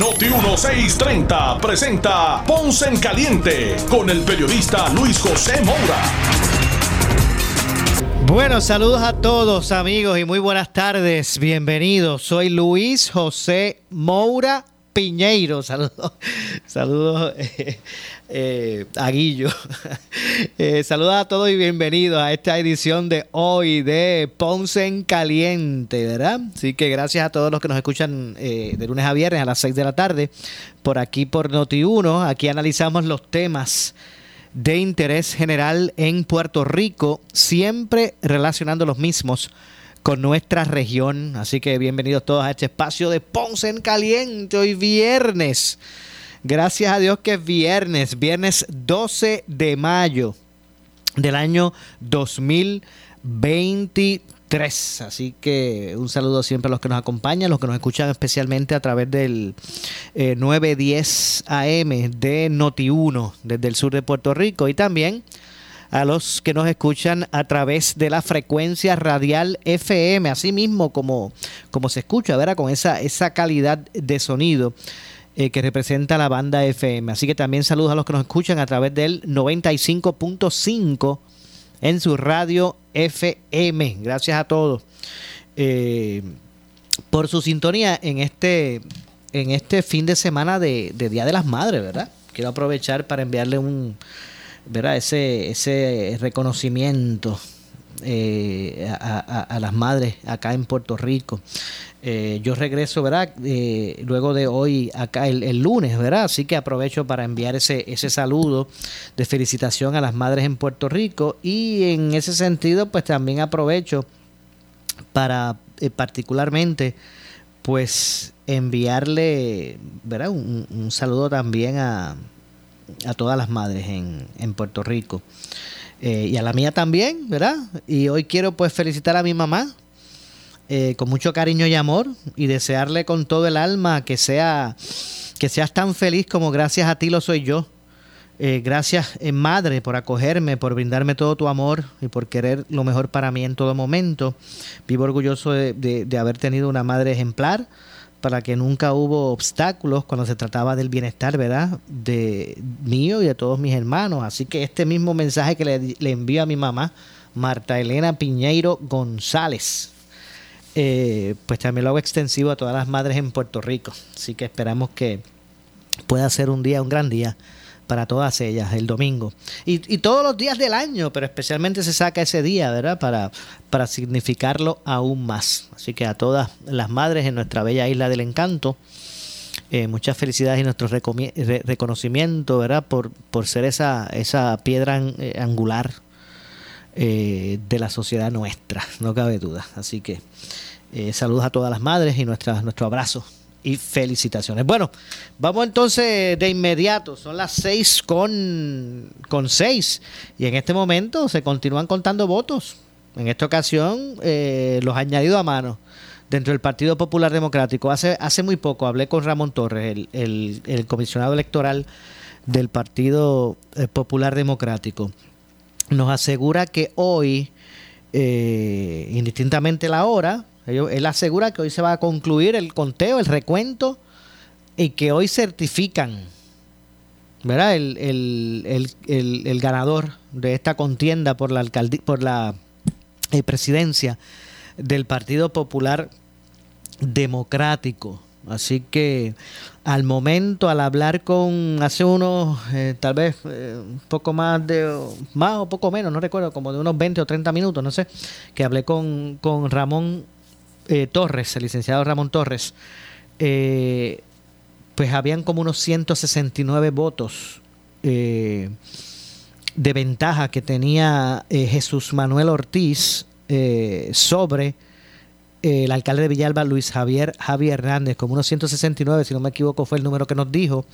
Noti 1630 presenta Ponce en Caliente con el periodista Luis José Moura. Bueno, saludos a todos amigos y muy buenas tardes. Bienvenidos. Soy Luis José Moura Piñeiro. Saludos, saludos eh, eh, a Guillo. Eh, saludos a todos y bienvenidos a esta edición de hoy de Ponce en Caliente, ¿verdad? Así que gracias a todos los que nos escuchan de lunes a viernes a las 6 de la tarde por aquí por Noti1. Aquí analizamos los temas de interés general en Puerto Rico, siempre relacionando los mismos con nuestra región. Así que bienvenidos todos a este espacio de Ponce en Caliente hoy viernes. Gracias a Dios que es viernes, viernes 12 de mayo del año 2023. Así que un saludo siempre a los que nos acompañan, los que nos escuchan especialmente a través del 910 AM de Noti1 desde el sur de Puerto Rico y también a los que nos escuchan a través de la frecuencia radial FM, así mismo como, como se escucha, ¿verdad? Con esa, esa calidad de sonido. Eh, que representa la banda FM. Así que también saludos a los que nos escuchan a través del 95.5 en su radio FM. Gracias a todos eh, por su sintonía en este, en este fin de semana de, Día de las Madres, ¿verdad? Quiero aprovechar para enviarle un, ¿verdad? Ese, ese reconocimiento eh, a, las madres acá en Puerto Rico. Eh, yo regreso, ¿verdad? Eh, luego de hoy, acá el, lunes, ¿verdad? Así que aprovecho para enviar ese, ese saludo de felicitación a las madres en Puerto Rico y en ese sentido, pues también aprovecho para particularmente, pues enviarle, ¿verdad? Un, saludo también a, a todas las madres en, en Puerto Rico. y a la mía también, ¿verdad? Y hoy quiero pues felicitar a mi mamá, eh, con mucho cariño y amor y desearle con todo el alma que sea que seas tan feliz como gracias a ti lo soy yo. Eh, gracias, eh, Madre, por acogerme, por brindarme todo tu amor y por querer lo mejor para mí en todo momento. Vivo orgulloso de, de haber tenido una madre ejemplar, para que nunca hubo obstáculos cuando se trataba del bienestar, ¿verdad? De mío y de todos mis hermanos. Así que este mismo mensaje que le, envío a mi mamá, Marta Elena Piñeiro González, eh, pues también lo hago extensivo a todas las madres en Puerto Rico. Así que esperamos que pueda ser un día, un gran día para todas ellas, el domingo. Y, todos los días del año, pero especialmente se saca ese día, ¿verdad? Para, para significarlo aún más. Así que a todas las madres en nuestra bella isla del encanto, eh, muchas felicidades y nuestro reconocimiento, ¿verdad? Por, por ser esa, esa piedra eh, angular de la sociedad nuestra, no cabe duda. Así que eh, saludos a todas las madres y nuestra, nuestro abrazo y felicitaciones. Bueno, vamos entonces de inmediato. Son las seis con, con. Y en este momento se continúan contando votos. En esta ocasión, eh, los añadidos a mano dentro del Partido Popular Democrático. Hace, hace muy poco hablé con Ramón Torres, el, el, comisionado electoral del Partido eh, Popular Democrático. Nos asegura que hoy, indistintamente la hora, él asegura que hoy se va a concluir el conteo, el recuento, y que hoy certifican ¿verdad? El, el, ganador de esta contienda por la, por la eh, presidencia del Partido Popular Democrático. Así que al momento, al hablar con hace unos, eh, tal vez eh, un poco más de, más o poco menos, no recuerdo, como de unos 20 o 30 minutos, no sé, que hablé con, con Ramón eh, Torres, el licenciado Ramón Torres, eh, pues habían como unos 169 votos eh, de ventaja que tenía Jesús Manuel Ortiz sobre el alcalde de Villalba, Luis Javier Javier Hernández, como unos 169, si no me equivoco, fue el número que nos dijo.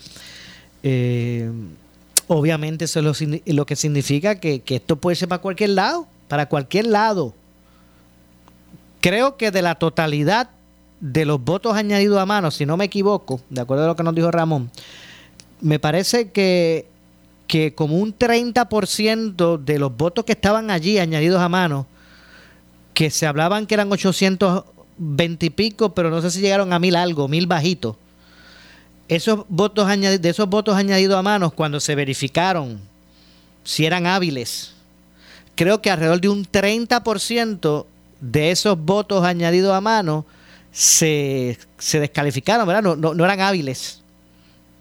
Obviamente eso es lo, que significa que, que esto puede ser para cualquier lado, para cualquier lado. Creo que de la totalidad de los votos añadidos a mano, si no me equivoco, de acuerdo a lo que nos dijo Ramón, me parece que, que como un 30% de los votos que estaban allí añadidos a mano, que se hablaban que eran 820 y pico, pero no sé si llegaron a mil algo, mil bajitos. Esos votos de esos votos añadidos a mano, cuando se verificaron si eran hábiles, creo que alrededor de un 30% de esos votos añadidos a mano se, descalificaron, ¿verdad? No, no, eran hábiles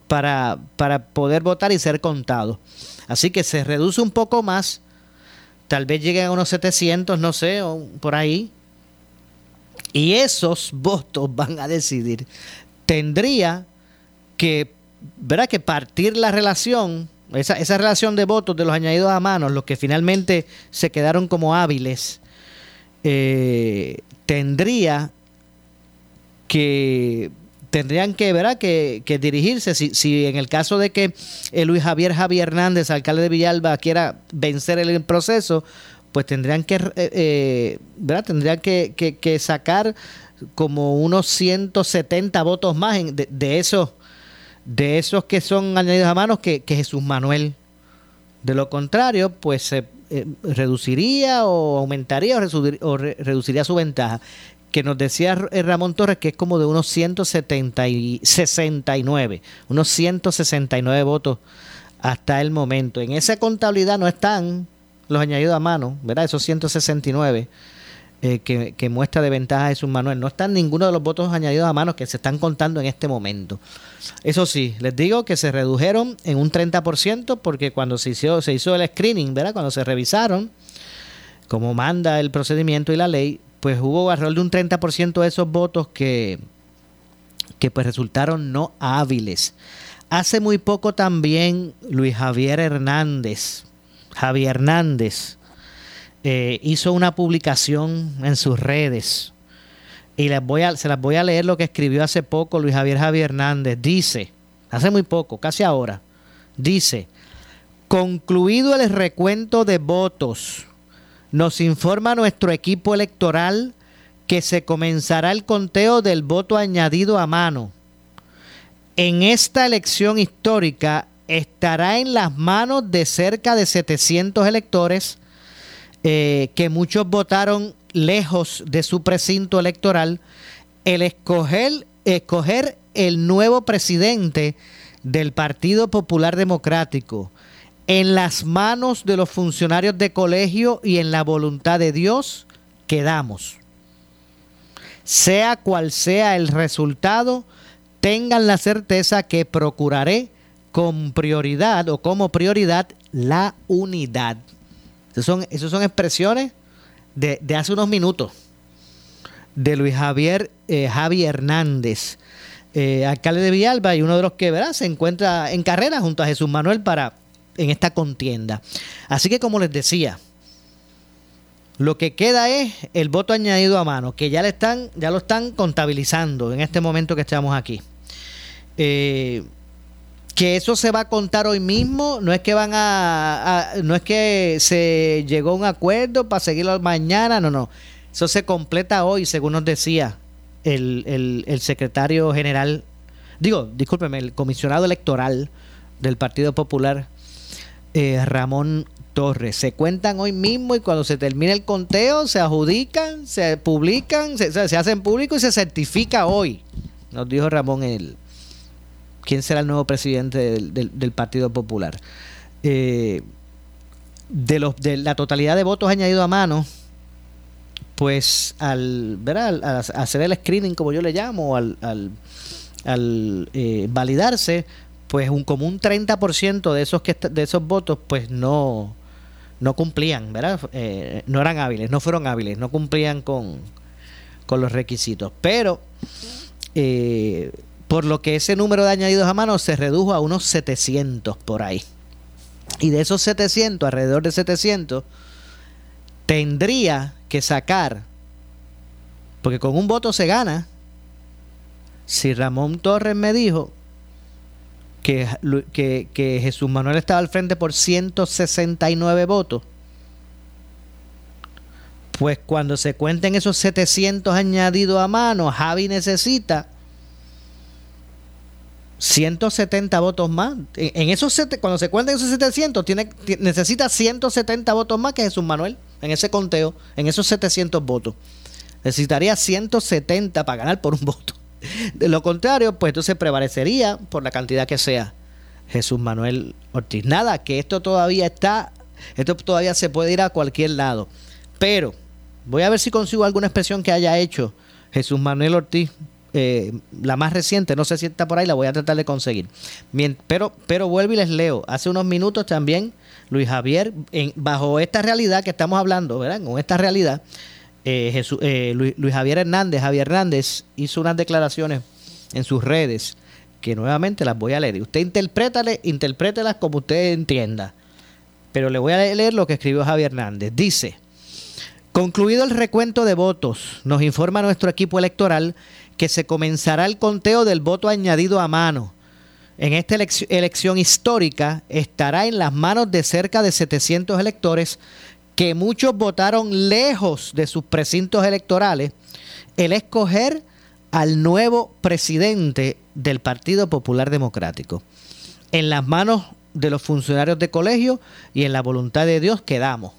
para, para poder votar y ser contados. Así que se reduce un poco más, tal vez lleguen a unos 700, no sé, por ahí. Y esos votos van a decidir. Tendría que, ¿verdad? que partir la relación, esa, esa relación de votos de los añadidos a mano, los que finalmente se quedaron como hábiles, eh, tendría que tendrían que, ¿verdad? que, dirigirse, si, si, en el caso de que Luis Javier Javier Hernández, alcalde de Villalba, quiera vencer el proceso, pues tendrían que, eh, eh, ¿verdad? Tendrían que, sacar como unos 170 votos más de, esos de esos que son añadidos a manos que, Jesús Manuel. De lo contrario, pues se reduciría o aumentaría o reduciría su ventaja que nos decía Ramón Torres que es como de unos 169, unos 169 votos hasta el momento. En esa contabilidad no están los añadidos a mano, ¿verdad? Esos 169 eh, que, muestra de ventaja Jesús Manuel. No están ninguno de los votos añadidos a mano que se están contando en este momento. Eso sí, les digo que se redujeron en un 30% porque cuando se hizo, se hizo el screening, ¿verdad? Cuando se revisaron, como manda el procedimiento y la ley, pues hubo alrededor de un 30% de esos votos que, que pues resultaron no hábiles. Hace muy poco también Luis Javier Hernández, Javier Hernández, eh, hizo una publicación en sus redes y les voy a, se las voy a leer lo que escribió hace poco Luis Javier Javier Hernández. Dice, hace muy poco, casi ahora, dice, concluido el recuento de votos nos informa nuestro equipo electoral que se comenzará el conteo del voto añadido a mano. En esta elección histórica estará en las manos de cerca de 700 electores eh, que muchos votaron lejos de su precinto electoral el escoger, escoger el nuevo presidente del Partido Popular Democrático en las manos de los funcionarios de colegio y en la voluntad de Dios quedamos. Sea cual sea el resultado, tengan la certeza que procuraré con prioridad o como prioridad la unidad. Esas son, son expresiones de, hace unos minutos de Luis Javier eh, Javi Hernández, eh, alcalde de Villalba y uno de los que ¿verdad? se encuentra en carrera junto a Jesús Manuel para en esta contienda. Así que como les decía, lo que queda es el voto añadido a mano, que ya le están, ya lo están contabilizando en este momento que estamos aquí. Eh, que eso se va a contar hoy mismo, no es que van a, no es que se llegó a un acuerdo para seguirlo mañana, no, no. Eso se completa hoy, según nos decía el, el secretario general, digo, discúlpeme, el comisionado electoral del Partido Popular, eh, Ramón Torres. Se cuentan hoy mismo y cuando se termine el conteo se adjudican, se publican, se, hacen público y se certifica hoy. Nos dijo Ramón el quién será el nuevo presidente del, Partido Popular. Eh, de, la totalidad de votos añadidos a mano, pues al, hacer el screening, como yo le llamo, al, eh, validarse, pues un, como un 30% de esos, de esos votos pues no, cumplían, ¿verdad? Eh, no eran hábiles, no fueron hábiles, no cumplían con, los requisitos. Pero por lo que ese número de añadidos a mano se redujo a unos 700 por ahí. Y de esos 700, alrededor de 700, tendría que sacar, porque con un voto se gana, si Ramón Torres me dijo que, que, Jesús Manuel estaba al frente por 169 votos, pues cuando se cuenten esos 700 añadidos a mano, Javi necesita 170 votos más. En esos cuando se cuenten esos 700, tiene, necesita 170 votos más que Jesús Manuel en ese conteo, en esos 700 votos. Necesitaría 170 para ganar por un voto. De lo contrario, pues entonces prevalecería por la cantidad que sea Jesús Manuel Ortiz. Nada, que esto todavía está, esto todavía se puede ir a cualquier lado. Pero voy a ver si consigo alguna expresión que haya hecho Jesús Manuel Ortiz eh, la más reciente, no sé si está por ahí, la voy a tratar de conseguir. pero, pero vuelvo y les leo. Hace unos minutos también Luis Javier, bajo esta realidad que estamos hablando, ¿verdad? Con esta realidad, eh, eh, Luis, Javier Hernández, Javier Hernández hizo unas declaraciones en sus redes que nuevamente las voy a leer. Usted interprétale, interprételas como usted entienda. Pero le voy a leer lo que escribió Javier Hernández. Dice, concluido el recuento de votos, nos informa nuestro equipo electoral que se comenzará el conteo del voto añadido a mano. En esta elección histórica estará en las manos de cerca de 700 electores que muchos votaron lejos de sus precintos electorales el escoger al nuevo presidente del Partido Popular Democrático. En las manos de los funcionarios de colegio y en la voluntad de Dios quedamos.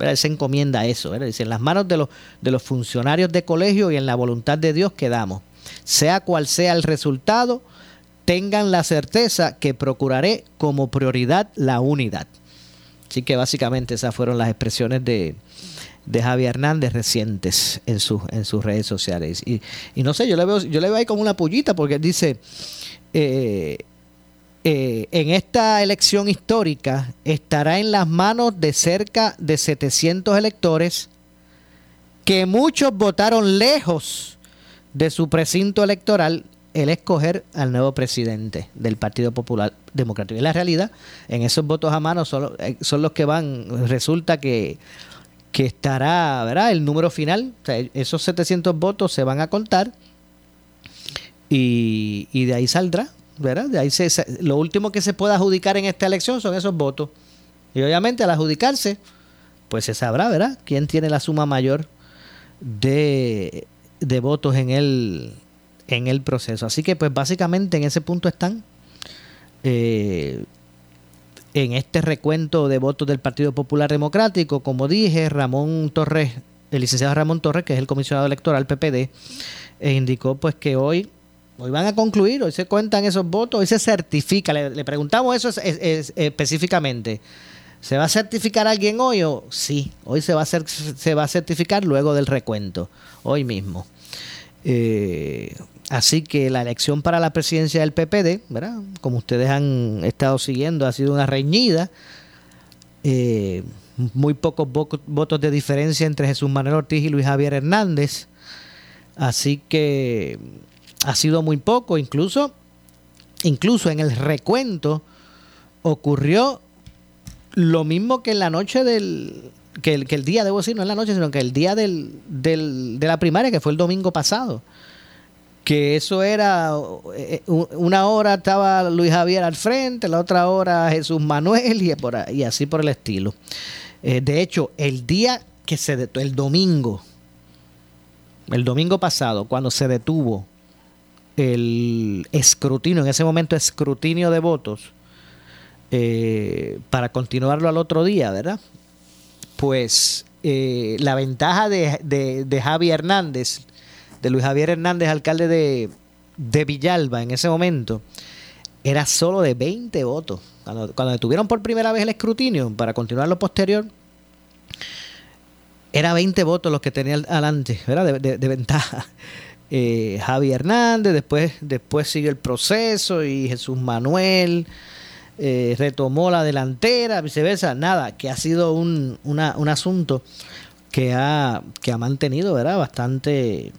Pero él se encomienda eso. Dice, en las manos de los, funcionarios de colegio y en la voluntad de Dios quedamos. Sea cual sea el resultado, tengan la certeza que procuraré como prioridad la unidad. Así que básicamente esas fueron las expresiones de, de Javier Hernández recientes en, sus redes sociales. Y, no sé, yo le veo, yo le veo ahí como una pullita porque dice, eh, eh, en esta elección histórica estará en las manos de cerca de 700 electores que muchos votaron lejos de su precinto electoral el escoger al nuevo presidente del Partido Popular Democrático. Y la realidad, en esos votos a mano son, eh, son los que van, resulta que, que estará, ¿verdad? El número final, esos 700 votos se van a contar y, y de ahí saldrá ¿verdad? De ahí se, lo último que se puede adjudicar en esta elección son esos votos. Y obviamente al adjudicarse, pues se sabrá, ¿verdad? Quién tiene la suma mayor de, de votos en el, en el proceso. Así que pues básicamente en ese punto están eh, en este recuento de votos del Partido Popular Democrático. Como dije, Ramón Torres, el licenciado Ramón Torres, que es el comisionado electoral PPD, eh, indicó pues que hoy Hoy van a concluir, hoy se cuentan esos votos, hoy se certifica. Le, preguntamos eso específicamente. ¿Se va a certificar alguien hoy o sí? Hoy se va a, certificar luego del recuento, hoy mismo. Eh, así que la elección para la presidencia del PPD, ¿verdad? como ustedes han estado siguiendo, ha sido una reñida. Eh, muy pocos votos de diferencia entre Jesús Manuel Ortiz y Luis Javier Hernández. Así que ha sido muy poco, incluso, incluso en el recuento ocurrió lo mismo que en la noche del, que el, que el día, debo decir, no en la noche, sino que el día del, del, de la primaria, que fue el domingo pasado. Que eso era, eh, una hora estaba Luis Javier al frente, la otra hora Jesús Manuel y, por, así por el estilo. Eh, de hecho, el día que se detuvo, el domingo, el domingo pasado, cuando se detuvo el escrutinio, en ese momento escrutinio de votos, eh, para continuarlo al otro día, ¿verdad? Pues eh, la ventaja de, de, Javi Hernández, de Luis Javier Hernández, alcalde de, de Villalba en ese momento, era solo de 20 votos. Cuando, cuando detuvieron por primera vez el escrutinio para continuar lo posterior, era 20 votos los que tenía adelante, ¿verdad? de ventaja eh, Javi Hernández, después, después sigue el proceso y Jesús Manuel eh, retomó la delantera, viceversa, nada, que ha sido un, un asunto que ha, que ha mantenido ¿verdad? bastante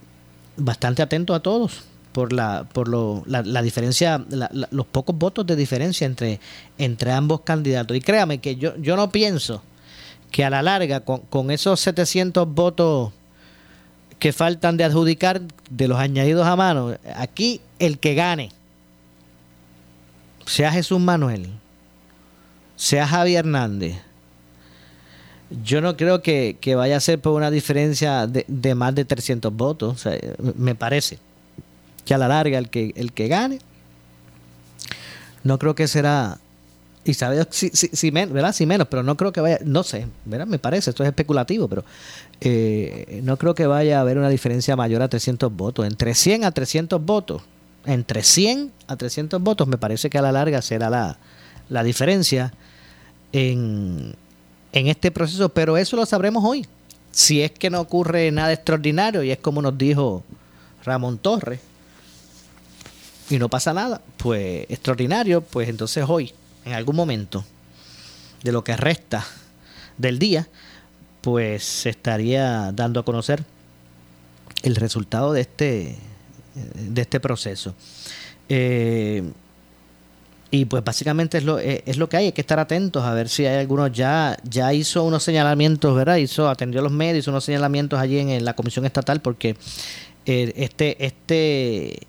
bastante atento a todos por la por lo, la, diferencia los pocos votos de diferencia entre entre ambos candidatos y créame que yo yo no pienso que a la larga con, con esos 700 votos que faltan de adjudicar de los añadidos a mano, aquí el que gane, sea Jesús Manuel, sea Javier Hernández, yo no creo que, vaya a ser por una diferencia de, más de 300 votos. me parece que a la larga el que, el que gane, no creo que será Isabel, si, si, menos, ¿verdad? Si menos, pero no creo que vaya, no sé, ¿verdad? Me parece, esto es especulativo, pero eh, no creo que vaya a haber una diferencia mayor a 300 votos. Entre 100 a 300 votos, entre 100 a 300 votos, me parece que a la larga será la, la diferencia en, en este proceso, pero eso lo sabremos hoy. Si es que no ocurre nada extraordinario y es como nos dijo Ramón Torres y no pasa nada, pues extraordinario, pues entonces hoy, en algún momento de lo que resta del día, pues se estaría dando a conocer el resultado de este, de este proceso. Eh, y pues básicamente es lo, eh, es lo que hay, hay que estar atentos a ver si hay algunos ya, ya hizo unos señalamientos, ¿verdad? Hizo, atendió a los medios, hizo unos señalamientos allí en, la Comisión Estatal porque eh, este, este,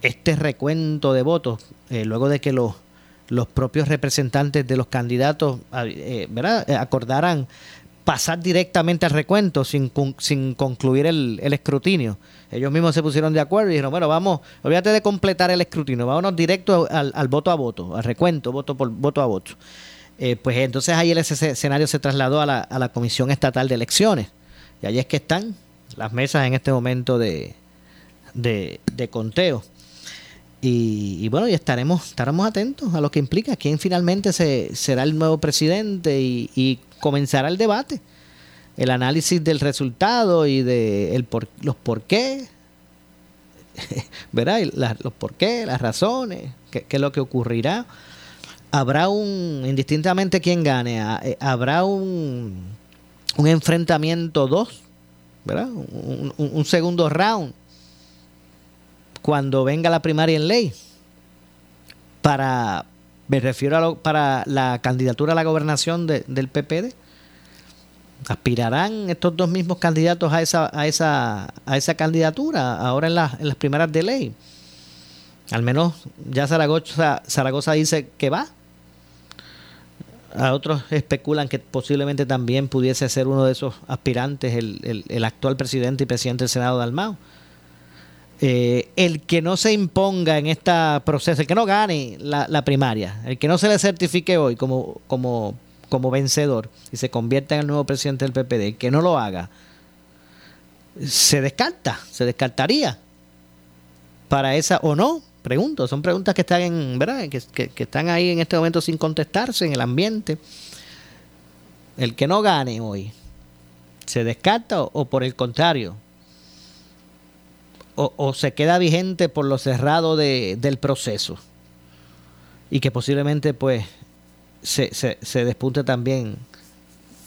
este recuento de votos, eh, luego de que los, los propios representantes de los candidatos ¿verdad? acordaran pasar directamente al recuento sin, sin concluir el, el, escrutinio. Ellos mismos se pusieron de acuerdo y dijeron, bueno, vamos, olvídate de completar el escrutinio, vámonos directo al, al voto a voto, al recuento, voto por voto a voto. Eh, pues entonces ahí ese escenario se trasladó a la, a la Comisión Estatal de Elecciones. Y ahí es que están las mesas en este momento de, de, conteo. Y, bueno, y estaremos, estaremos atentos a lo que implica quién finalmente se, será el nuevo presidente y, y comenzará el debate, el análisis del resultado y de los por qué, ¿verdad? los por qué, las razones, qué, es lo que ocurrirá. Habrá un, indistintamente quién gane, eh, habrá un, un enfrentamiento dos, ¿verdad? Un, segundo round cuando venga la primaria en ley para me refiero a lo, para la candidatura a la gobernación del PPD. ¿Aspirarán estos dos mismos candidatos a esa, a esa, a esa candidatura ahora en, en las primeras de ley? Al menos ya Zaragoza, Zaragoza dice que va. A otros especulan que posiblemente también pudiese ser uno de esos aspirantes el, el, el actual presidente y presidente del Senado de Almao. Eh, el que no se imponga en este proceso, el que no gane la, primaria, el que no se le certifique hoy como, como, como vencedor y se convierta en el nuevo presidente del PPD, el que no lo haga, se descarta, se descartaría para esa o no. Pregunto, son preguntas que están en, ¿verdad? Que, que están ahí en este momento sin contestarse en el ambiente. El que no gane hoy, ¿se descarta o por el contrario, o, se queda vigente por lo cerrado de, del proceso. Y que posiblemente pues se, se, despunte también.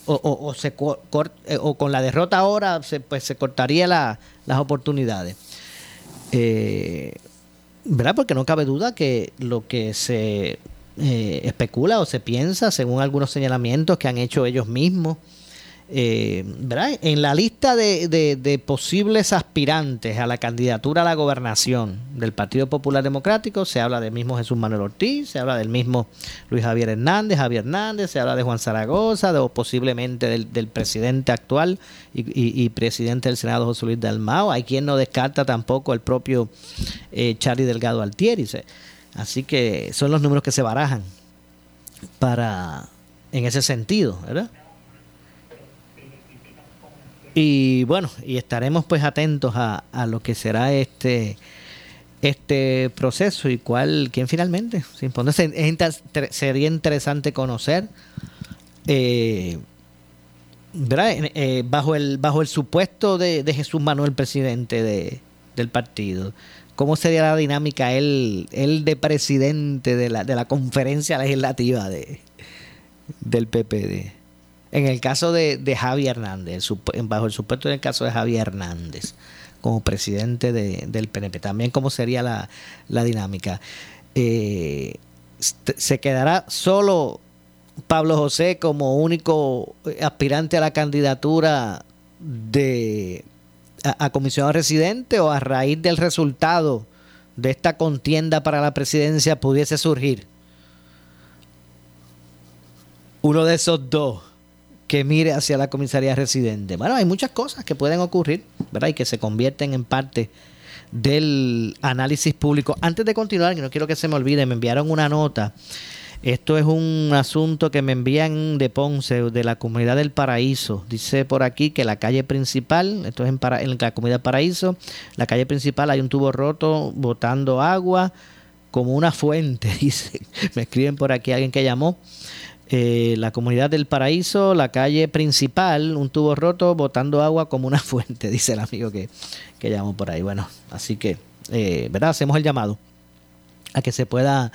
O, o, se eh, o con la derrota ahora se, pues se cortaría las oportunidades. Eh, ¿verdad? porque no cabe duda que lo que se eh, especula o se piensa según algunos señalamientos que han hecho ellos mismos eh, en la lista de, posibles aspirantes a la candidatura a la gobernación del Partido Popular Democrático se habla del mismo Jesús Manuel Ortiz, se habla del mismo Luis Javier Hernández, Javier Hernández, se habla de Juan Zaragoza, de, o posiblemente del, presidente actual y, presidente del Senado José Luis Dalmao. Hay quien no descarta tampoco el propio eh, Charlie Delgado Altieri. Así que son los números que se barajan para en ese sentido, ¿verdad? Y bueno, y estaremos pues atentos a, a lo que será este este proceso y cuál, quién finalmente se impone. Sería interesante conocer, eh, eh, bajo, el, bajo el supuesto de, Jesús Manuel, presidente de, del partido, cómo sería la dinámica él, él de presidente de la, de la conferencia legislativa de, del PPD. En el caso de, de Javi Hernández, bajo el supuesto del caso de Javi Hernández, como presidente del PNP, también cómo sería la, dinámica. Eh, ¿Se quedará solo Pablo José como único aspirante a la candidatura de a comisionado residente o a raíz del resultado de esta contienda para la presidencia pudiese surgir uno de esos dos que mire hacia la comisaría residente. Bueno, hay muchas cosas que pueden ocurrir, ¿verdad? Y que se convierten en parte del análisis público. Antes de continuar, que no quiero que se me olvide, me enviaron una nota. Esto es un asunto que me envían de Ponce, de la comunidad del Paraíso. Dice por aquí que la calle principal, esto es en, en la comunidad Paraíso, la calle principal hay un tubo roto botando agua como una fuente, dice. Me escriben por aquí alguien que llamó. Eh, la comunidad del Paraíso, la calle principal, un tubo roto botando agua como una fuente, dice el amigo que, que llamó por ahí. Bueno, así que, eh, ¿verdad? Hacemos el llamado a que se pueda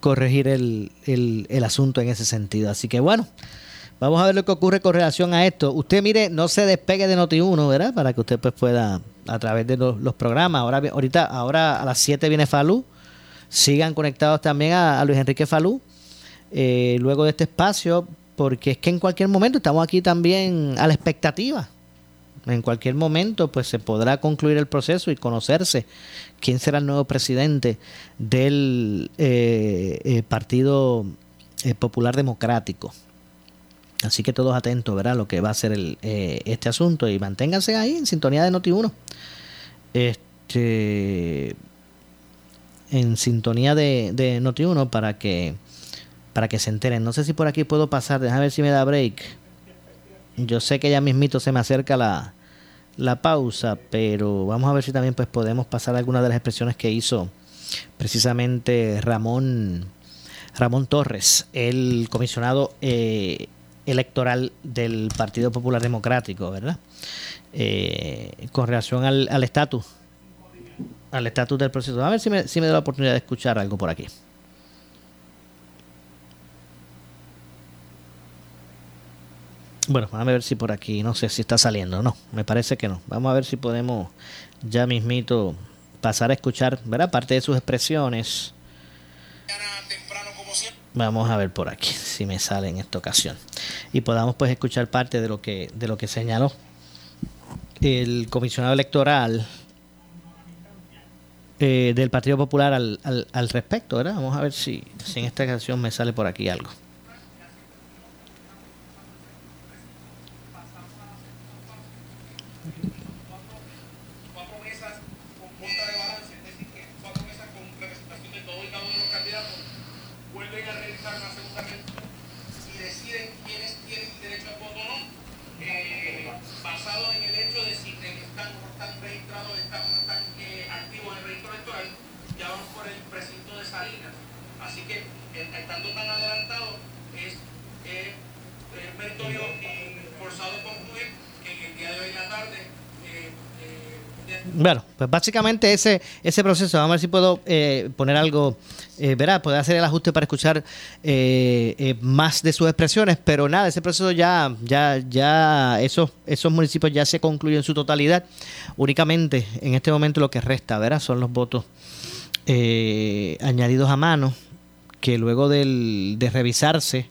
corregir el, el, asunto en ese sentido. Así que bueno, vamos a ver lo que ocurre con relación a esto. Usted mire, no se despegue de Noti1, ¿verdad? Para que usted pues pueda, a través de los, programas, ahora ahorita, ahora a las 7 viene Falú, sigan conectados también a, a Luis Enrique Falú eh, luego de este espacio, porque es que en cualquier momento estamos aquí también a la expectativa. En cualquier momento, pues se podrá concluir el proceso y conocerse quién será el nuevo presidente del eh, eh, Partido Popular Democrático. Así que todos atentos, ¿verdad? Lo que va a ser el, este asunto y manténganse ahí en sintonía de Noti1. Este, en sintonía de, de Noti1 para que para que se enteren. No sé si por aquí puedo pasar, déjame ver si me da break. Yo sé que ya mismito se me acerca la, la pausa, pero vamos a ver si también pues podemos pasar algunas de las expresiones que hizo precisamente Ramón Ramón Torres, el comisionado eh, electoral del Partido Popular Democrático, ¿verdad? Eh, con relación al estatus, al estatus del proceso. A ver si me, si me da la oportunidad de escuchar algo por aquí. Bueno, vamos a ver si por aquí, no sé si está saliendo, no, me parece que no. Vamos a ver si podemos ya mismito pasar a escuchar, ¿verdad? Parte de sus expresiones. Vamos a ver por aquí si me sale en esta ocasión. Y podamos pues escuchar parte de lo que, de lo que señaló el comisionado electoral eh, del Partido Popular al, al, al, respecto, ¿verdad? Vamos a ver si, si en esta ocasión me sale por aquí algo. Bueno, pues básicamente ese, ese proceso, vamos a ver si puedo eh, poner algo, eh, verá, hacer el ajuste para escuchar eh, eh, más de sus expresiones, pero nada, ese proceso ya, ya, ya, esos, esos municipios ya se concluyen en su totalidad. Únicamente en este momento lo que resta, verá, son los votos añadidos a mano, que luego del, de revisarse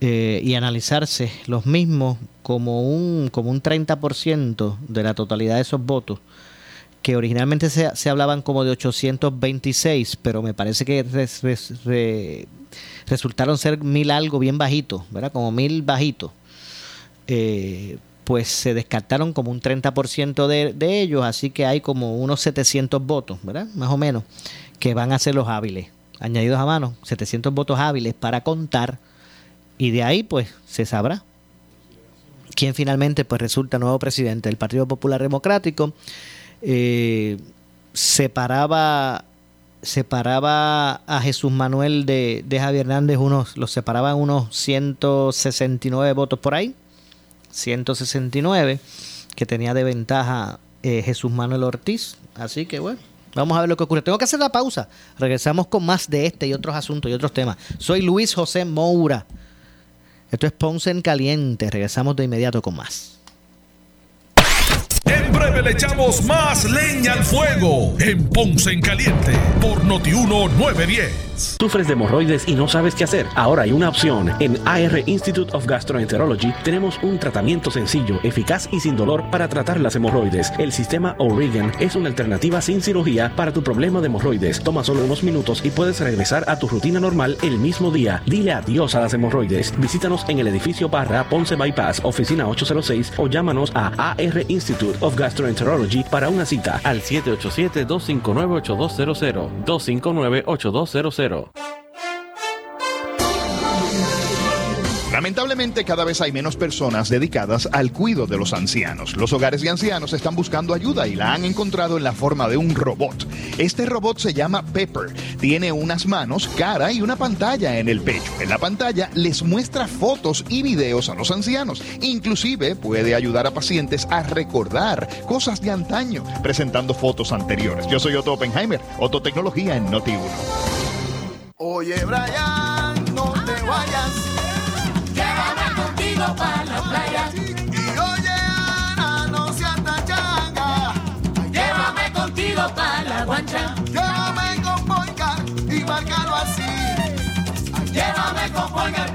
y analizarse los mismos como un, como un 30% de la totalidad de esos votos, que originalmente se, se, hablaban como de 826, pero me parece que resultaron ser mil algo bien bajito, ¿verdad? Como mil bajitos. Eh, pues se descartaron como un 30% de, de ellos, así que hay como unos 700 votos, ¿verdad? Más o menos, que van a ser los hábiles, añadidos a mano, 700 votos hábiles para contar, y de ahí pues se sabrá quién finalmente pues resulta nuevo presidente del Partido Popular Democrático eh, separaba separaba a Jesús Manuel de, Javier Hernández unos los separaban unos 169 votos por ahí 169 que tenía de ventaja eh, Jesús Manuel Ortiz así que bueno Vamos a ver lo que ocurre. Tengo que hacer la pausa. Regresamos con más de este y otros asuntos y otros temas. Soy Luis José Moura. Esto es Ponce en Caliente. Regresamos de inmediato con más. Le echamos más leña al fuego en Ponce en Caliente por Notiuno 910. más. ¿Sufres de hemorroides y no sabes qué hacer? Ahora hay una opción. En AR Institute of Gastroenterology tenemos un tratamiento sencillo, eficaz y sin dolor para tratar las hemorroides. El sistema O'Regan es una alternativa sin cirugía para tu problema de hemorroides. Toma solo unos minutos y puedes regresar a tu rutina normal el mismo día. Dile adiós a las hemorroides. Visítanos en el edificio Barra Ponce Bypass, oficina 806 o llámanos a AR Institute of Gastroenterology para una cita al 787-259-8200. 259-8200. Lamentablemente cada vez hay menos personas dedicadas al cuidado de los ancianos. Los hogares de ancianos están buscando ayuda y la han encontrado en la forma de un robot. Este robot se llama Pepper. Tiene unas manos, cara y una pantalla en el pecho. En la pantalla les muestra fotos y videos a los ancianos. Inclusive puede ayudar a pacientes a recordar cosas de antaño, presentando fotos anteriores. Yo soy Otto Oppenheimer, Otto Tecnología en Noti 1. Oye, Brian, no te vayas. Para la playa. Y oye, Ana, no seas tan changa. Llévame contigo para la guancha. Llévame con Boycar y márcalo así. Llévame con Boycar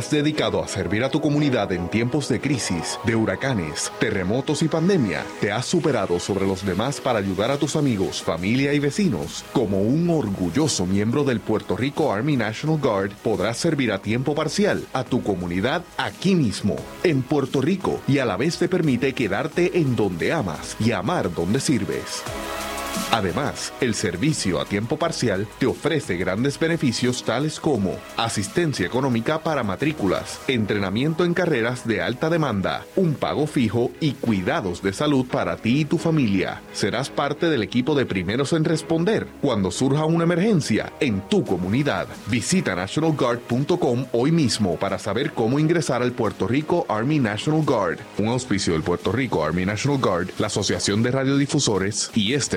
¿Te has dedicado a servir a tu comunidad en tiempos de crisis, de huracanes, terremotos y pandemia? ¿Te has superado sobre los demás para ayudar a tus amigos, familia y vecinos? Como un orgulloso miembro del Puerto Rico Army National Guard, podrás servir a tiempo parcial a tu comunidad aquí mismo, en Puerto Rico, y a la vez te permite quedarte en donde amas y amar donde sirves. Además, el servicio a tiempo parcial te ofrece grandes beneficios tales como asistencia económica para matrículas, entrenamiento en carreras de alta demanda, un pago fijo y cuidados de salud para ti y tu familia. Serás parte del equipo de primeros en responder cuando surja una emergencia en tu comunidad. Visita nationalguard.com hoy mismo para saber cómo ingresar al Puerto Rico Army National Guard, un auspicio del Puerto Rico Army National Guard, la Asociación de Radiodifusores y esta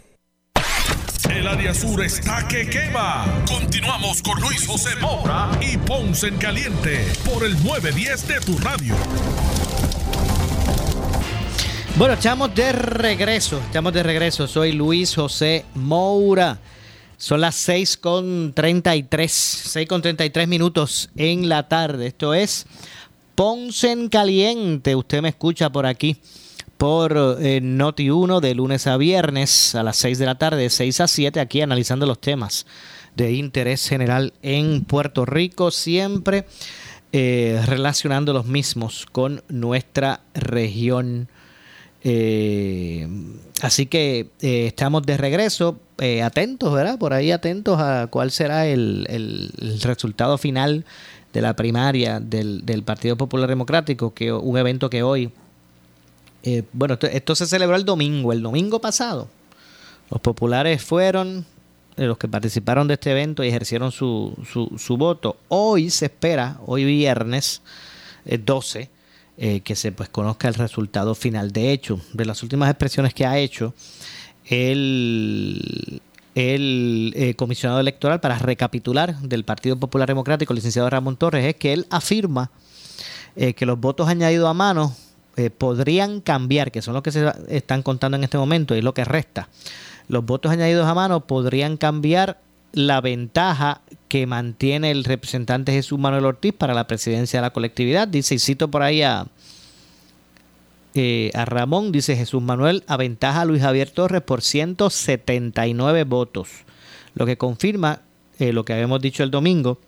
El área sur está que quema. Continuamos con Luis José Moura y Ponce en Caliente por el 910 de tu radio. Bueno, estamos de regreso. Estamos de regreso. Soy Luis José Moura. Son las 6 con 33. 6 con 33 minutos en la tarde. Esto es Ponce en Caliente. Usted me escucha por aquí por eh, Noti 1 de lunes a viernes a las 6 de la tarde, de 6 a 7, aquí analizando los temas de interés general en Puerto Rico, siempre eh, relacionando los mismos con nuestra región Eh, así que estamos de regreso, atentos, ¿verdad? Por ahí atentos a cuál será el, el- el resultado final de la primaria del, del Partido Popular Democrático, que un evento que hoy, eh, bueno, esto, se celebró el domingo, el domingo pasado. Los populares fueron eh, los que participaron de este evento y ejercieron su, su, su voto. Hoy se espera, hoy viernes eh, 12, eh, que se pues conozca el resultado final. De hecho, de las últimas expresiones que ha hecho el, el eh, comisionado electoral para recapitular del Partido Popular Democrático, el licenciado Ramón Torres, es que él afirma que los votos añadidos a mano eh, podrían cambiar, que son los que se están contando en este momento y es lo que resta. Los votos añadidos a mano podrían cambiar la ventaja que mantiene el representante Jesús Manuel Ortiz para la presidencia de la colectividad. Dice, y cito por ahí a, eh, Ramón, dice Jesús Manuel aventaja a Luis Javier Torres por 179 votos, lo que confirma eh, lo que habíamos dicho el domingo,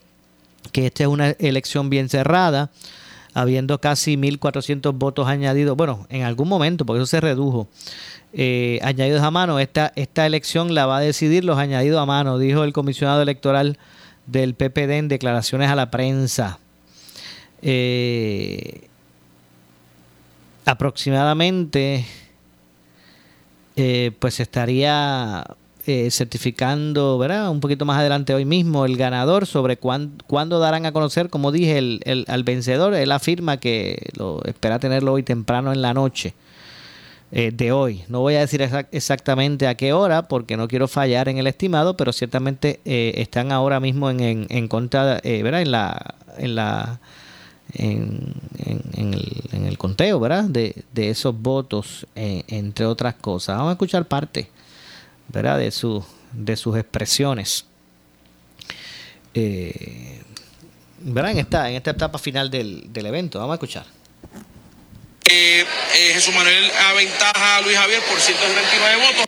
que esta es una elección bien cerrada, habiendo casi 1.400 votos añadidos, bueno, en algún momento, porque eso se redujo, eh, añadidos a mano, esta, esta elección la va a decidir los añadidos a mano, dijo el comisionado electoral del PPD en declaraciones a la prensa. Eh, aproximadamente eh, pues estaría eh, certificando, ¿verdad? Un poquito más adelante hoy mismo el ganador sobre cuán- cuándo darán a conocer, como dije, el, el- al vencedor. Él afirma que lo espera tenerlo hoy temprano en la noche eh, de hoy. No voy a decir exac- exactamente a qué hora porque no quiero fallar en el estimado, pero ciertamente eh, están ahora mismo en, en, en contra, eh, ¿verdad? En la, en la en, en- en el, en el conteo, ¿verdad? De, de esos votos, eh, entre otras cosas. Vamos a escuchar parte, ¿verdad? De, su, de sus expresiones. Eh, ¿Verdad? En esta, en esta etapa final del, del evento. Vamos a escuchar. Eh, eh, Jesús Manuel aventaja a Luis Javier por 139 votos.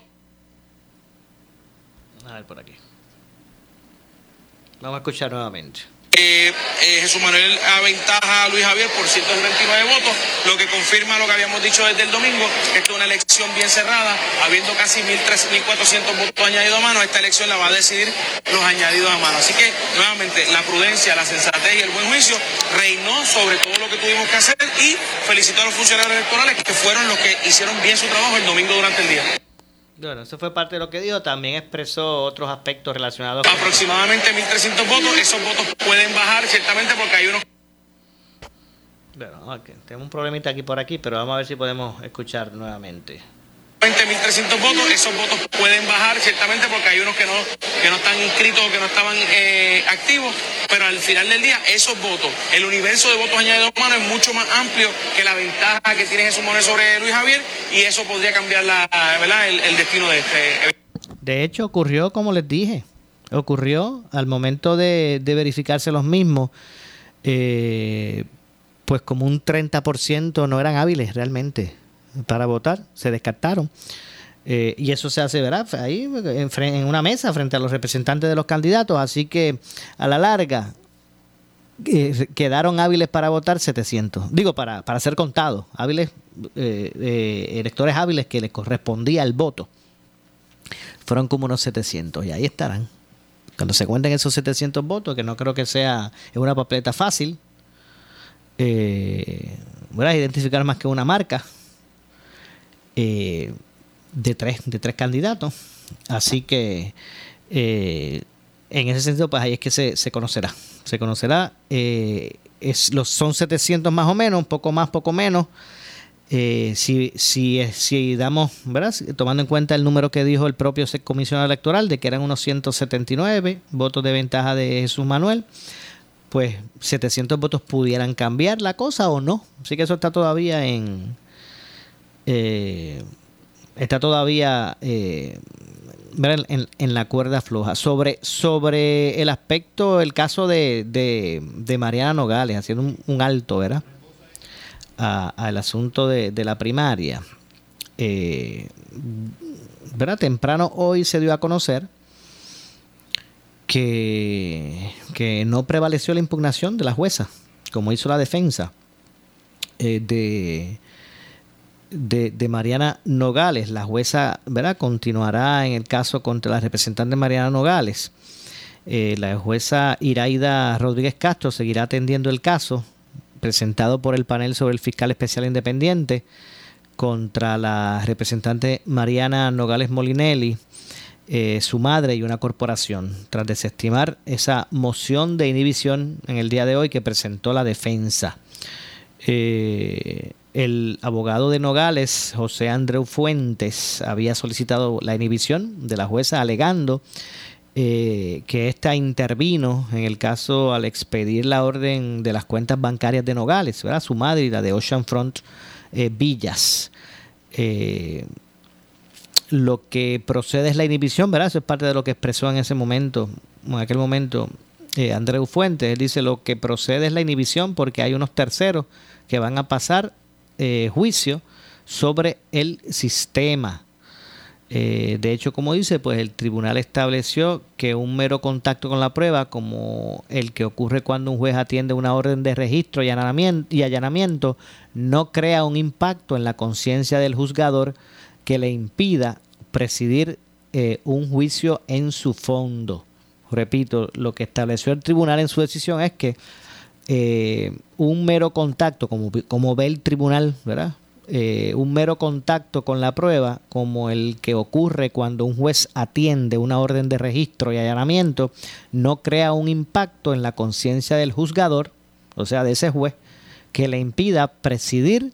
A ver por aquí. Vamos a escuchar nuevamente. Eh, eh, Jesús Manuel aventaja a Luis Javier por 139 votos, lo que confirma lo que habíamos dicho desde el domingo, que es una elección bien cerrada, habiendo casi 1.300, 1.400 votos añadidos a mano, esta elección la va a decidir los añadidos a mano. Así que, nuevamente, la prudencia, la sensatez y el buen juicio reinó sobre todo lo que tuvimos que hacer y felicito a los funcionarios electorales que fueron los que hicieron bien su trabajo el domingo durante el día. Bueno, eso fue parte de lo que dijo. También expresó otros aspectos relacionados con... Aproximadamente 1.300 votos, esos votos pueden bajar ciertamente porque hay unos Bueno, ok, tenemos un problemita aquí por aquí, pero vamos a ver si podemos escuchar nuevamente. 20.300 votos, esos votos pueden bajar ciertamente porque hay unos que no, que no están inscritos o que no estaban eh, activos, pero al final del día esos votos, el universo de votos añadidos a mano es mucho más amplio que la ventaja que tiene Jesús Manuel sobre Luis Javier y eso podría cambiar la, ¿verdad? El, el destino de este evento. De hecho, ocurrió como les dije. Ocurrió al momento de, de verificarse los mismos, eh, pues como un 30% no eran hábiles realmente para votar, se descartaron. Eh, y eso se hace, ¿verdad? Ahí en, en una mesa frente a los representantes de los candidatos. Así que a la larga eh, quedaron hábiles para votar 700. Digo, para, para ser contados. Hábiles, eh, electores hábiles que les correspondía el voto fueron como unos 700 y ahí estarán. Cuando se cuenten esos 700 votos, que no creo que sea una papeleta fácil, eh, ¿verdad? identificar más que una marca eh, de, tres, de tres candidatos. Así que eh, en ese sentido, pues ahí es que se, se conocerá. Se conocerá, eh, es, los, son 700 más o menos, un poco más, poco menos. Eh, si, si, si damos, ¿verdad? Tomando en cuenta el número que dijo el propio comisionado electoral, de que eran unos 179 votos de ventaja de Jesús Manuel, pues 700 votos pudieran cambiar la cosa o no. Así que eso está todavía en. Eh, está todavía eh, en, la cuerda floja. Sobre, sobre el aspecto, el caso de, de, Mariana Nogales, haciendo un, alto, ¿verdad? al asunto de, de la primaria. Eh, ¿verdad? Temprano hoy se dio a conocer que, que no prevaleció la impugnación de la jueza, como hizo la defensa eh, de, de, Mariana Nogales. La jueza ¿verdad? continuará en el caso contra la representante Mariana Nogales. Eh, la jueza Iraida Rodríguez Castro seguirá atendiendo el caso presentado por el panel sobre el fiscal especial independiente contra la representante Mariana Nogales Molinelli, eh, su madre y una corporación, tras desestimar esa moción de inhibición en el día de hoy que presentó la defensa. Eh, el abogado de Nogales, José Andreu Fuentes, había solicitado la inhibición de la jueza alegando eh, que ésta intervino en el caso al expedir la orden de las cuentas bancarias de Nogales, ¿verdad? su madre y la de Ocean Front eh, Villas. Eh, lo que procede es la inhibición, ¿verdad? Eso es parte de lo que expresó en ese momento, en aquel momento, Andreu Fuentes. Él dice lo que procede es la inhibición porque hay unos terceros que van a pasar juicio sobre el sistema eh, de hecho, como dice, pues el tribunal estableció que un mero contacto con la prueba, como el que ocurre cuando un juez atiende una orden de registro y allanamiento, no crea un impacto en la conciencia del juzgador que le impida presidir eh, un juicio en su fondo. Repito, lo que estableció el tribunal en su decisión es que eh, un mero contacto, como, como ve el tribunal, ¿verdad? Eh, un mero contacto con la prueba, como el que ocurre cuando un juez atiende una orden de registro y allanamiento, no crea un impacto en la conciencia del juzgador, o sea, de ese juez, que le impida presidir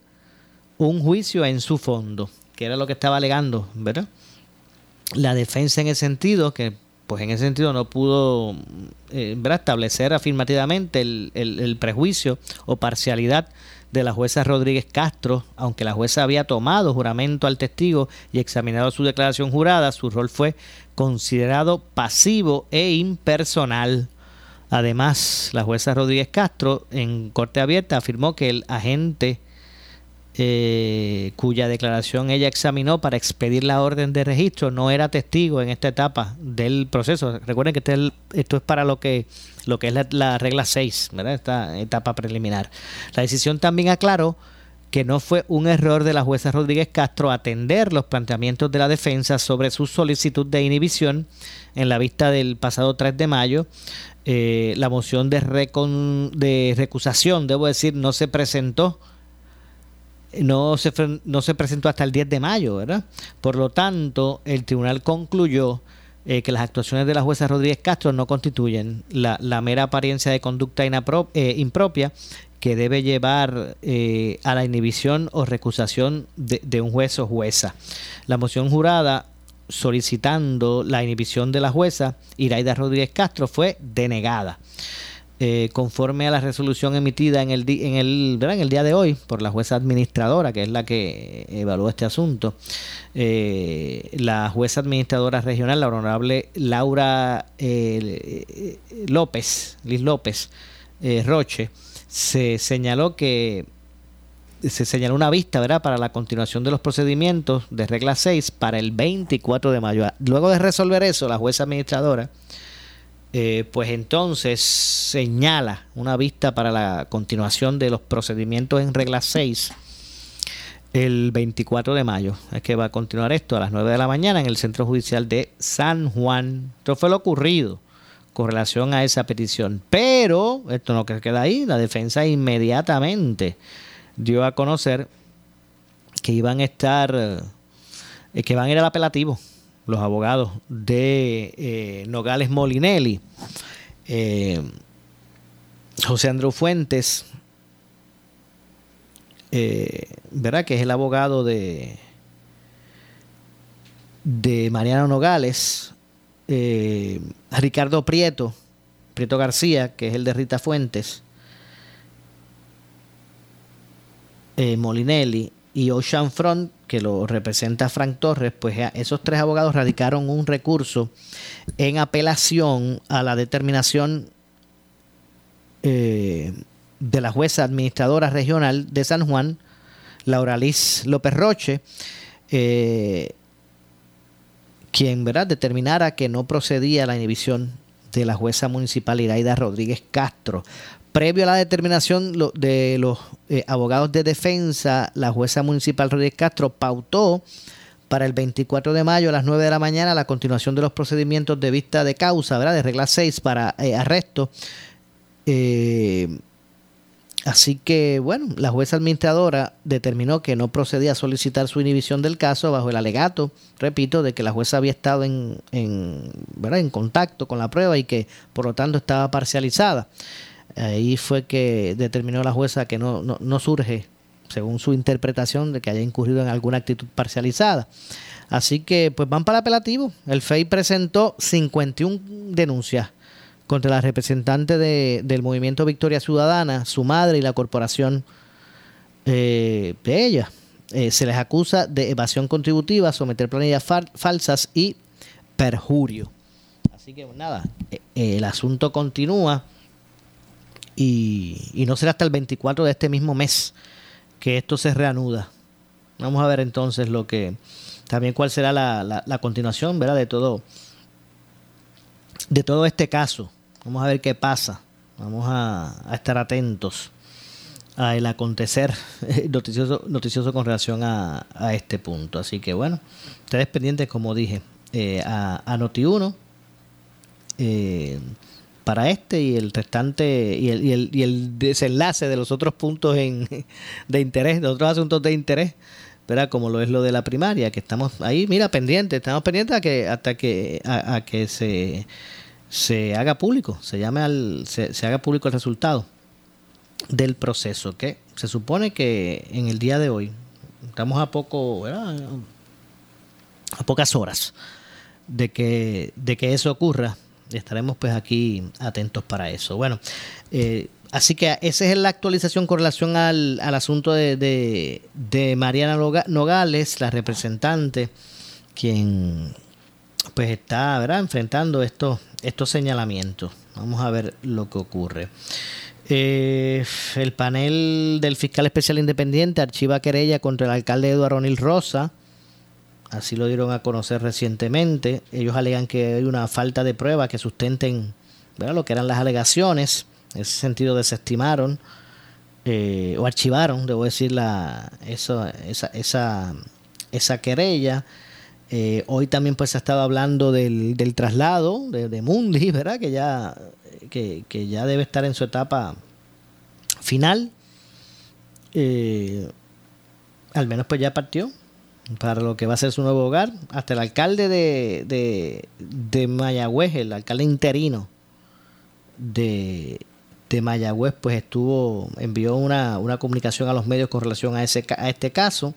un juicio en su fondo, que era lo que estaba alegando, ¿verdad? La defensa en ese sentido, que pues en ese sentido no pudo eh, establecer afirmativamente el, el prejuicio o parcialidad de la jueza Rodríguez Castro, aunque la jueza había tomado juramento al testigo y examinado su declaración jurada, su rol fue considerado pasivo e impersonal. Además, la jueza Rodríguez Castro en corte abierta afirmó que el agente eh, cuya declaración ella examinó para expedir la orden de registro no era testigo en esta etapa del proceso. Recuerden que este esto es para lo que, lo que es la, regla 6, ¿verdad? esta etapa preliminar. La decisión también aclaró que no fue un error de la jueza Rodríguez Castro atender los planteamientos de la defensa sobre su solicitud de inhibición en la vista del pasado 3 de mayo. Eh, la moción de recusación, debo decir, no se presentó no se, no se presentó hasta el 10 de mayo, ¿verdad? Por lo tanto, el tribunal concluyó eh, que las actuaciones de la jueza Rodríguez Castro no constituyen la, mera apariencia de conducta eh, impropia que debe llevar eh, a la inhibición o recusación de, de un juez o jueza. La moción jurada solicitando la inhibición de la jueza Iraida Rodríguez Castro fue denegada. Eh, conforme a la resolución emitida en el, en, el, en el día de hoy por la jueza administradora, que es la que evaluó este asunto, eh, la jueza administradora regional, la honorable Laura eh, López, Liz López Roche, se señaló que se señaló una vista ¿verdad? para la continuación de los procedimientos de regla 6 para el 24 de mayo. Luego de resolver eso, la jueza administradora eh, pues entonces señala una vista para la continuación de los procedimientos en regla 6 el 24 de mayo. Es que va a continuar esto a las 9 de la mañana en el Centro Judicial de San Juan. Esto fue lo ocurrido con relación a esa petición. Pero esto no queda ahí. La defensa inmediatamente dio a conocer que iban a estar, eh, que van a ir al apelativo los abogados de eh, Nogales Molinelli, eh, José Andrew Fuentes, eh, ¿verdad? Que es el abogado de, de Mariano Nogales, Ricardo Prieto, Prieto García, que es el de Rita Fuentes, Molinelli y Ocean Front que lo representa Frank Torres, pues esos tres abogados radicaron un recurso en apelación a la determinación eh, de la jueza administradora regional de San Juan, Laura Liz López Roche, eh, quien ¿verdad? determinara que no procedía la inhibición de la jueza municipal Iraida Rodríguez Castro. Previo a la determinación de los eh, abogados de defensa, la jueza municipal Rodríguez Castro pautó para el 24 de mayo a las 9 de la mañana la continuación de los procedimientos de vista de causa, ¿verdad? De regla 6 para eh, arresto. Eh, así que, bueno, la jueza administradora determinó que no procedía a solicitar su inhibición del caso bajo el alegato, repito, de que la jueza había estado en, ¿verdad? en contacto con la prueba y que por lo tanto estaba parcializada. Ahí fue que determinó la jueza que no, no, surge según su interpretación, de que haya incurrido en alguna actitud parcializada. Así que, pues van para apelativo. El FEI presentó 51 denuncias contra la representante del movimiento Victoria Ciudadana, su madre y la corporación eh, de ella. Eh, se les acusa de evasión contributiva, someter planillas falsas y perjurio. Así que, pues, nada, eh, el asunto continúa y, no será hasta el 24 de este mismo mes que esto se reanuda. Vamos a ver entonces lo que también cuál será la, la, continuación, ¿verdad? De todo de todo este caso. Vamos a ver qué pasa. Vamos a, estar atentos al acontecer noticioso, noticioso con relación a, este punto. Así que bueno, ustedes pendientes, como dije, eh, a, a Noti1. Eh, para este y el restante y el, y el, y el desenlace de los otros puntos en, de interés, de otros asuntos de interés, ¿verdad? como lo es lo de la primaria, que estamos ahí, mira, pendientes, estamos pendientes a que, hasta que, a, que se, se haga público, se llame al, se, haga público el resultado del proceso, que se supone que en el día de hoy, estamos a poco, ¿verdad? a pocas horas de que, de que eso ocurra, estaremos pues aquí atentos para eso. Bueno, eh, así que esa es la actualización con relación al, asunto de, de, Mariana Nogales, la representante, quien pues está ¿verdad? enfrentando estos, estos señalamientos. Vamos a ver lo que ocurre. Eh, el panel del fiscal especial independiente archiva querella contra el alcalde Eduardo Nil Rosa Así lo dieron a conocer recientemente. Ellos alegan que hay una falta de pruebas que sustenten lo que eran las alegaciones. En ese sentido desestimaron eh, o archivaron, debo decir, la, esa, esa, esa querella. Eh, hoy también pues se ha estado hablando del, del traslado de, Mundi, ¿verdad? Que ya, que, ya debe estar en su etapa final. Eh, al menos pues ya partió para lo que va a ser su nuevo hogar. Hasta el alcalde de, de, Mayagüez, el alcalde interino de, de Mayagüez, pues estuvo, envió una, una comunicación a los medios con relación a, ese, a este caso.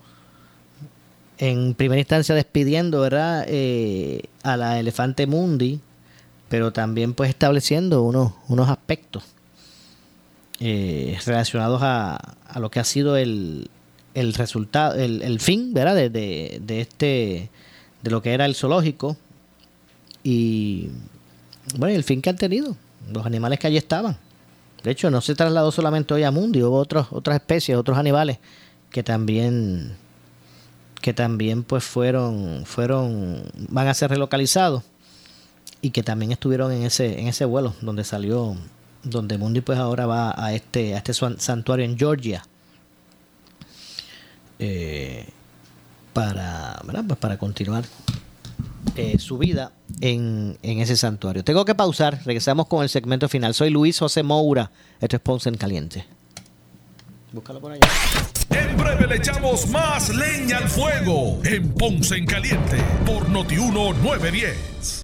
En primera instancia despidiendo, ¿verdad? Eh, a la Elefante Mundi, pero también pues estableciendo unos, unos aspectos eh, relacionados a, a lo que ha sido el, el resultado, el, el fin, ¿verdad? De, de, este, de lo que era el zoológico y, bueno, el fin que han tenido, los animales que allí estaban. De hecho, no se trasladó solamente hoy a Mundi, hubo otros, otras especies, otros animales que también, que también pues fueron, fueron, van a ser relocalizados y que también estuvieron en ese, en ese vuelo donde salió, donde Mundi pues ahora va a este, a este santuario en Georgia eh, para, pues para continuar eh, su vida en, ese santuario. Tengo que pausar, regresamos con el segmento final. Soy Luis José Moura, esto es Ponce en Caliente. Búscalo por allá. En breve le echamos más leña al fuego en Ponce en Caliente por Notiuno 910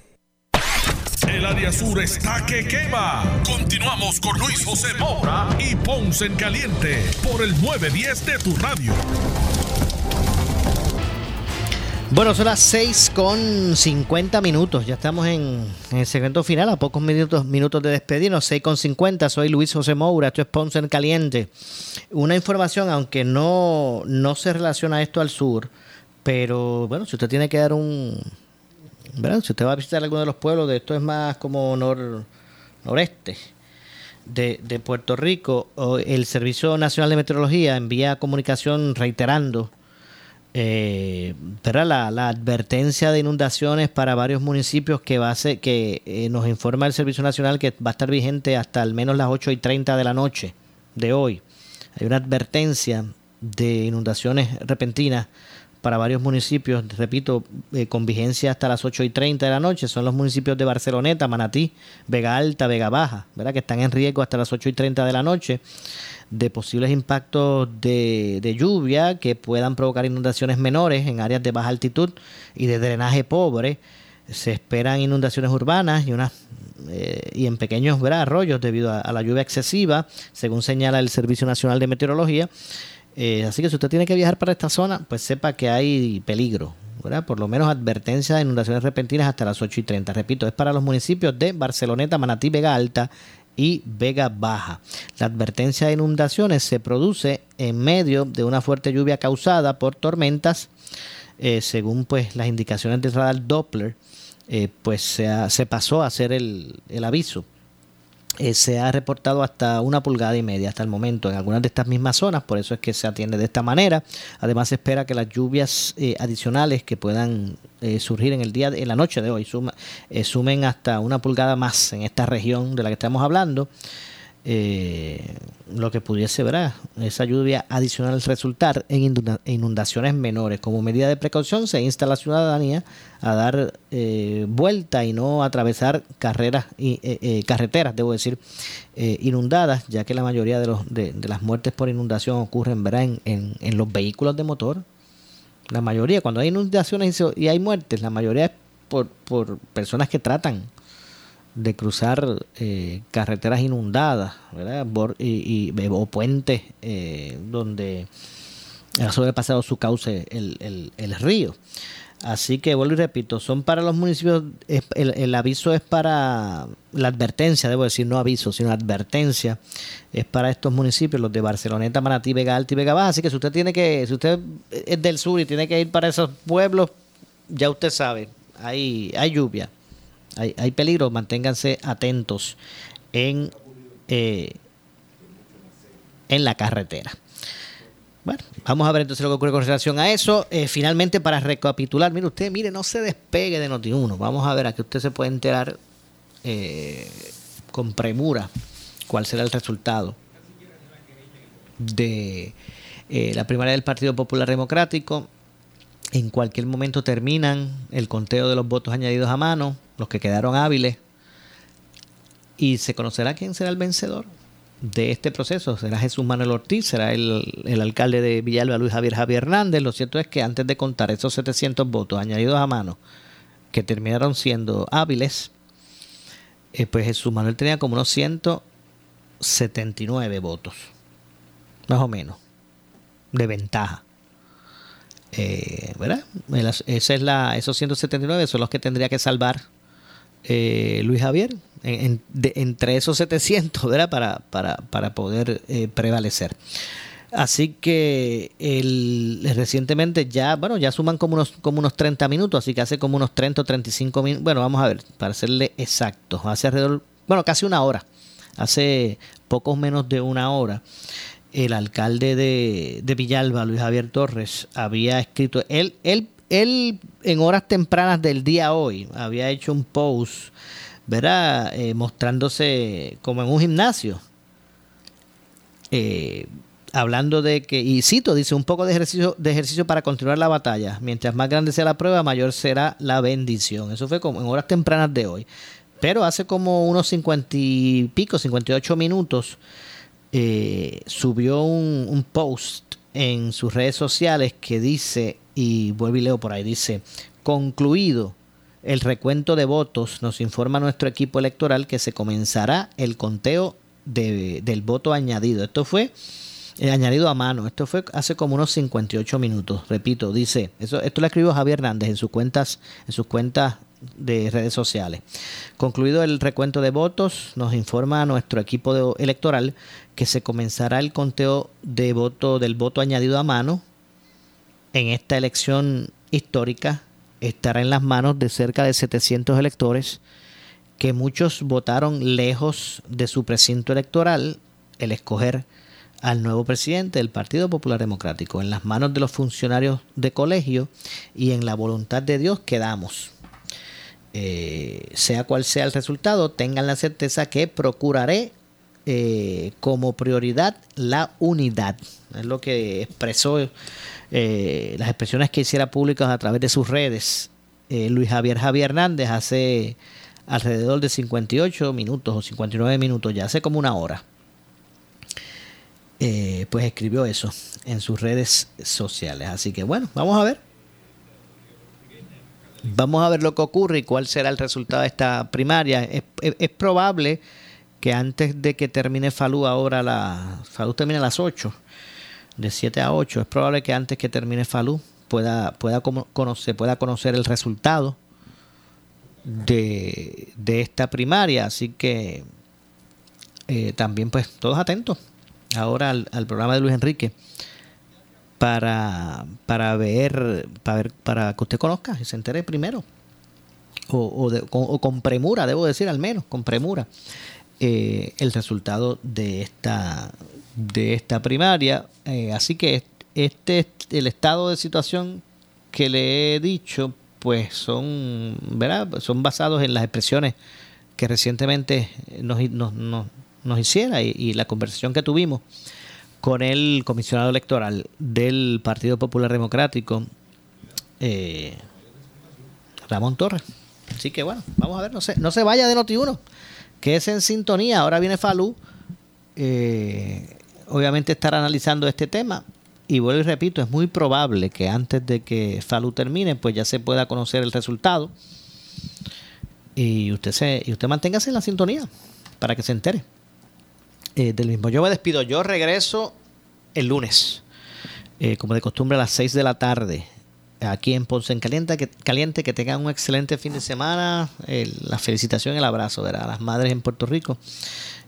El área sur está que quema. Continuamos con Luis José Moura y Ponce en Caliente por el 910 de tu radio. Bueno, son las 6 con 50 minutos. Ya estamos en, el segmento final, a pocos minutos, minutos de despedirnos. 6 con 50. Soy Luis José Moura. Esto es Ponce en Caliente. Una información, aunque no, no se relaciona esto al sur, pero bueno, si usted tiene que dar un. Si usted va a visitar alguno de los pueblos, de esto es más como nor, noreste de, Puerto Rico, el Servicio Nacional de Meteorología envía comunicación reiterando eh, la advertencia de inundaciones para varios municipios que va a ser, que eh, nos informa el Servicio Nacional que va a estar vigente hasta al menos las 8 y 30 de la noche de hoy. Hay una advertencia de inundaciones repentinas para varios municipios, repito, eh, con vigencia hasta las 8 y 30 de la noche. Son los municipios de Barceloneta, Manatí, Vega Alta, Vega Baja, ¿verdad? que están en riesgo hasta las 8 y 30 de la noche de posibles impactos de, lluvia que puedan provocar inundaciones menores en áreas de baja altitud y de drenaje pobre. Se esperan inundaciones urbanas y, unas, eh, y en pequeños arroyos debido a, la lluvia excesiva, según señala el Servicio Nacional de Meteorología. Eh, así que si usted tiene que viajar para esta zona, pues sepa que hay peligro. ¿verdad? Por lo menos advertencia de inundaciones repentinas hasta las 8 y 30. Repito, es para los municipios de Barceloneta, Manatí, Vega Alta y Vega Baja. La advertencia de inundaciones se produce en medio de una fuerte lluvia causada por tormentas, eh, según pues las indicaciones del radar Doppler, eh, pues se, ha, se, pasó a hacer el, el aviso. Eh, se ha reportado hasta una pulgada y media hasta el momento en algunas de estas mismas zonas, por eso es que se atiende de esta manera. Además se espera que las lluvias eh, adicionales que puedan eh, surgir en el día, de, en la noche de hoy, suma, eh, sumen hasta una pulgada más en esta región de la que estamos hablando. Eh, lo que pudiese ver esa lluvia adicional resultar en inundaciones menores. Como medida de precaución se insta a la ciudadanía a dar eh, vuelta y no atravesar carreras y eh, eh, carreteras, debo decir, inundadas, ya que la mayoría de, los, de, las muertes por inundación ocurren. En, en, en, los vehículos de motor. La mayoría, cuando hay inundaciones y hay muertes, la mayoría es por, por personas que tratan de cruzar eh, carreteras inundadas ¿verdad? Y, y, o puentes eh, donde ha sobrepasado su cauce el, el, el, río. Así que vuelvo y repito, son para los municipios, el, el, aviso es para la advertencia, debo decir, no aviso, sino advertencia, es para estos municipios, los de Barceloneta, Manatí, Vega Alta y Vega Baja. Así que si usted tiene que, si usted es del sur y tiene que ir para esos pueblos, ya usted sabe, hay, hay lluvia hay, peligro, manténganse atentos en, eh, en la carretera. Bueno, vamos a ver entonces lo que ocurre con relación a eso. Eh, finalmente, para recapitular, mire usted, mire, no se despegue de Noti1. Vamos a ver a que usted se puede enterar eh, con premura cuál será el resultado de eh, la primaria del Partido Popular Democrático. En cualquier momento terminan el conteo de los votos añadidos a mano los que quedaron hábiles, y se conocerá quién será el vencedor de este proceso. ¿Será Jesús Manuel Ortiz? ¿Será el, el, alcalde de Villalba, Luis Javier Javier Hernández? Lo cierto es que antes de contar esos 700 votos añadidos a mano, que terminaron siendo hábiles, eh, pues Jesús Manuel tenía como unos 179 votos, más o menos, de ventaja. Eh, ¿verdad? Esa es la, esos 179 son los que tendría que salvar eh, Luis Javier en, de, entre esos 700 ¿verdad? Para, para, para poder eh, prevalecer. Así que el, recientemente ya, bueno, ya suman como unos, como unos 30 minutos, así que hace como unos 30 o 35 minutos, bueno, vamos a ver, para serle exactos, hace alrededor, bueno, casi una hora, hace pocos menos de una hora, el alcalde de, de Villalba, Luis Javier Torres, había escrito, él, él él en horas tempranas del día hoy había hecho un post, ¿verdad? Eh, mostrándose como en un gimnasio. Eh, hablando de que, y cito, dice, un poco de ejercicio, de ejercicio para continuar la batalla. Mientras más grande sea la prueba, mayor será la bendición. Eso fue como en horas tempranas de hoy. Pero hace como unos cincuenta y pico, 58 minutos, eh, subió un, post en sus redes sociales que dice y vuelvo y leo por ahí, dice, concluido el recuento de votos, nos informa nuestro equipo electoral que se comenzará el conteo de, del voto añadido. Esto fue eh, añadido a mano. Esto fue hace como unos 58 minutos. Repito, dice, eso, esto lo escribió Javier Hernández en sus cuentas, en sus cuentas de redes sociales. Concluido el recuento de votos, nos informa nuestro equipo electoral que se comenzará el conteo de voto del voto añadido a mano en esta elección histórica. Estará en las manos de cerca de 700 electores que muchos votaron lejos de su precinto electoral el escoger al nuevo presidente del Partido Popular Democrático. En las manos de los funcionarios de colegio y en la voluntad de Dios quedamos. Eh, sea cual sea el resultado, tengan la certeza que procuraré eh, como prioridad la unidad. Es lo que expresó eh, las expresiones que hiciera públicas a través de sus redes Luis Javier Javier Hernández hace alrededor de 58 minutos o 59 minutos, ya hace como una hora. pues escribió eso en sus redes sociales. Así que bueno, vamos a ver. Vamos a ver lo que ocurre y cuál será el resultado de esta primaria. Es, probable que antes de que termine Falú ahora la... Falú termina a las 8, de 7 a 8. Es probable que antes que termine Falú pueda, pueda conocer, pueda conocer el resultado de, esta primaria. Así que eh, también pues todos atentos ahora al programa de Luis Enrique para, para, ver, para para que usted conozca y se entere primero. O, con, premura, debo decir al menos, con premura, eh, el resultado de esta, de esta primaria. Eh, así que este el estado de situación que le he dicho, pues son, ¿verdad? son basados en las expresiones que recientemente nos, nos, nos, hiciera y la conversación que tuvimos con el comisionado electoral del Partido Popular Democrático, eh, Ramón Torres. Así que bueno, vamos a ver, no se, no se vaya de Noti1, que es en sintonía. Ahora viene Falú, eh, obviamente estar analizando este tema. Y vuelvo y repito, es muy probable que antes de que Falú termine, pues ya se pueda conocer el resultado. Y usted se, y usted manténgase en la sintonía para que se entere. Eh, del mismo. Yo me despido. Yo regreso el lunes, eh, como de costumbre, a las 6 de la tarde, aquí en Ponce en Caliente. Que, caliente, que tengan un excelente fin de semana. la felicitación el abrazo a las madres en Puerto Rico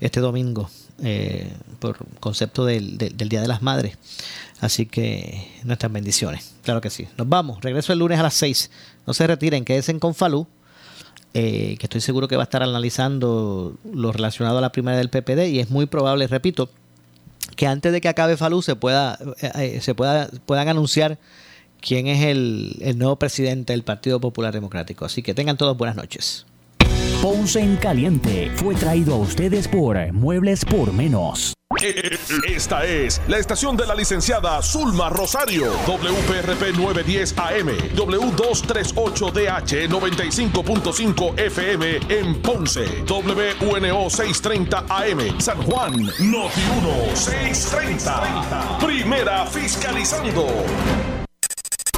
este domingo, eh, por concepto del, Día de las Madres. Así que nuestras bendiciones. Claro que sí. Nos vamos. Regreso el lunes a las 6. No se retiren, quédense con Falú. Eh, que estoy seguro que va a estar analizando lo relacionado a la primera del PPD y es muy probable, repito, que antes de que acabe Falú se pueda, eh, eh, se pueda puedan anunciar quién es el, el nuevo presidente del Partido Popular Democrático. Así que tengan todos buenas noches. Ponce en Caliente fue traído a ustedes por Muebles por Menos. Esta es la estación de la licenciada Zulma Rosario, WPRP 910 AM, W238DH 95.5 FM en Ponce, WNO 630 AM, San Juan, Noti 1 630. Primera fiscalizando.